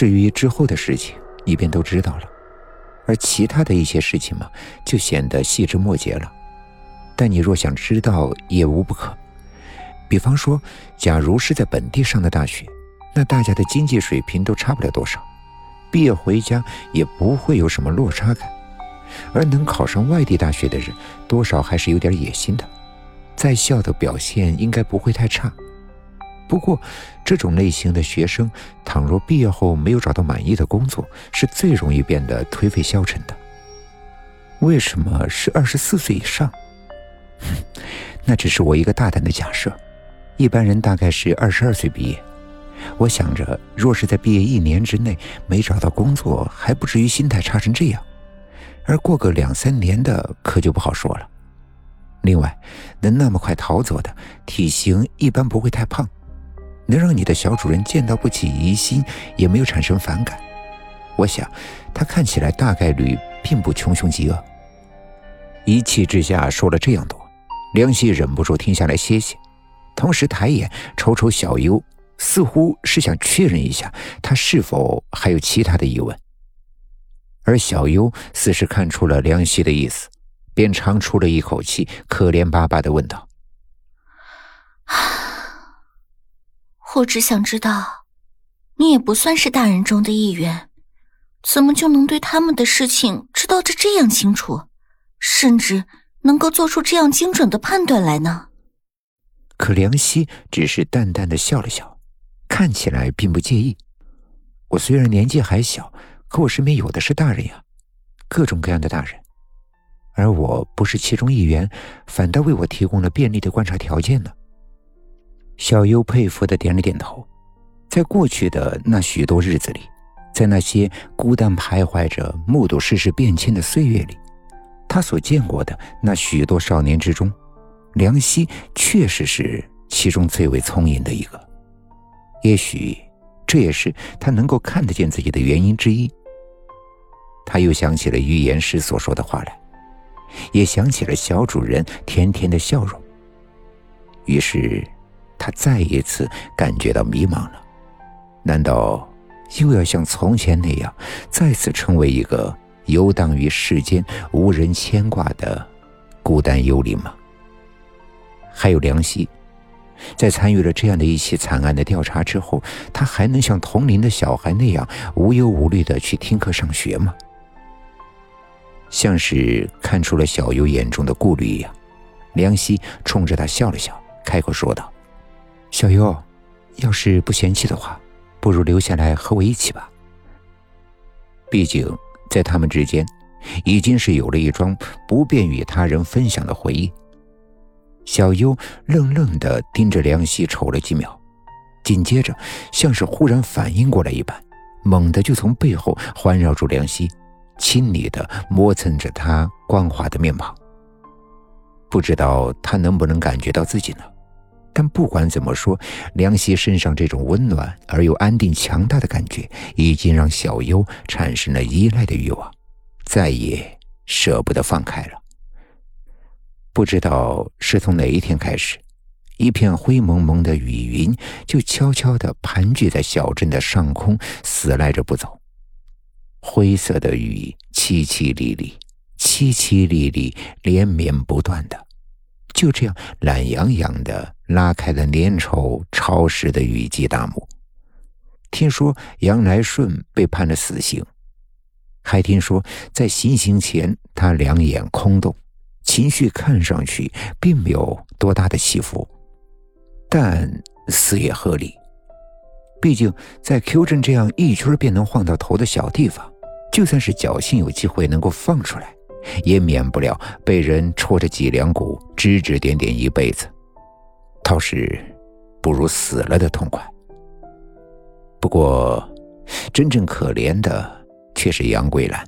至于之后的事情，你便都知道了。而其他的一些事情嘛，就显得细枝末节了。但你若想知道，也无不可。比方说，假如是在本地上的大学，那大家的经济水平都差不了多少，毕业回家也不会有什么落差感。而能考上外地大学的人，多少还是有点野心的，在校的表现应该不会太差。不过，这种类型的学生，倘若毕业后没有找到满意的工作，是最容易变得颓废消沉的。为什么是二十四岁以上？那只是我一个大胆的假设。一般人大概是二十二岁毕业。我想着，若是在毕业一年之内没找到工作，还不至于心态差成这样。而过个两三年的，可就不好说了。另外，能那么快逃走的，体型一般不会太胖，能让你的小主人见到不起疑心，也没有产生反感。我想，他看起来大概率并不穷凶极恶。一气之下说了这样多，梁希忍不住停下来歇歇，同时抬眼瞅瞅小优，似乎是想确认一下他是否还有其他的疑问。而小优似是看出了梁希的意思，便长出了一口气，可怜巴巴的问道：“我只想知道，你也不算是大人中的一员，怎么就能对他们的事情知道的这样清楚，甚至能够做出这样精准的判断来呢？”可梁希只是淡淡的笑了笑，看起来并不介意。我虽然年纪还小。可我身边有的是大人呀，各种各样的大人，而我不是其中一员，反倒为我提供了便利的观察条件呢。小优佩服的点了点头，在过去的那许多日子里，在那些孤单徘徊着、目睹世事变迁的岁月里，他所见过的那许多少年之中，梁希确实是其中最为聪颖的一个。也许，这也是他能够看得见自己的原因之一。他又想起了预言师所说的话来，也想起了小主人甜甜的笑容。于是，他再一次感觉到迷茫了。难道又要像从前那样，再次成为一个游荡于世间、无人牵挂的孤单幽灵吗？还有梁希，在参与了这样的一起惨案的调查之后，他还能像同龄的小孩那样无忧无虑的去听课上学吗？像是看出了小优眼中的顾虑一样，梁希冲着他笑了笑，开口说道：“小优，要是不嫌弃的话，不如留下来和我一起吧。毕竟在他们之间，已经是有了一桩不便与他人分享的回忆。”小优愣愣的盯着梁希瞅了几秒，紧接着像是忽然反应过来一般，猛地就从背后环绕住梁希。亲昵的摸蹭着他光滑的面庞，不知道他能不能感觉到自己呢？但不管怎么说，梁希身上这种温暖而又安定强大的感觉，已经让小优产生了依赖的欲望，再也舍不得放开了。不知道是从哪一天开始，一片灰蒙蒙的雨云就悄悄地盘踞在小镇的上空，死赖着不走。灰色的雨凄凄沥沥，凄凄沥沥，连绵不断的，就这样懒洋洋的拉开了粘稠潮湿的雨季大幕。听说杨来顺被判了死刑，还听说在行刑前他两眼空洞，情绪看上去并没有多大的起伏，但死也合理。毕竟在 Q 镇这样一圈便能晃到头的小地方。就算是侥幸有机会能够放出来，也免不了被人戳着脊梁骨指指点点一辈子，倒是不如死了的痛快。不过，真正可怜的却是杨桂兰。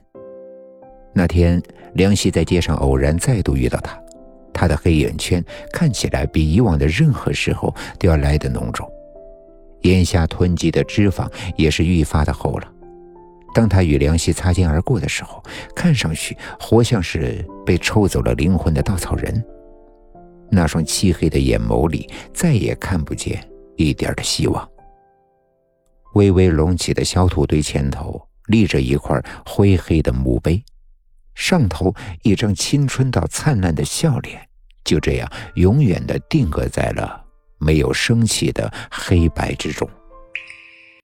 那天，梁希在街上偶然再度遇到她，她的黑眼圈看起来比以往的任何时候都要来得浓重，眼下囤积的脂肪也是愈发的厚了。当他与梁希擦肩而过的时候，看上去活像是被抽走了灵魂的稻草人。那双漆黑的眼眸里再也看不见一点的希望。微微隆起的小土堆前头立着一块灰黑的墓碑，上头一张青春到灿烂的笑脸，就这样永远的定格在了没有升起的黑白之中。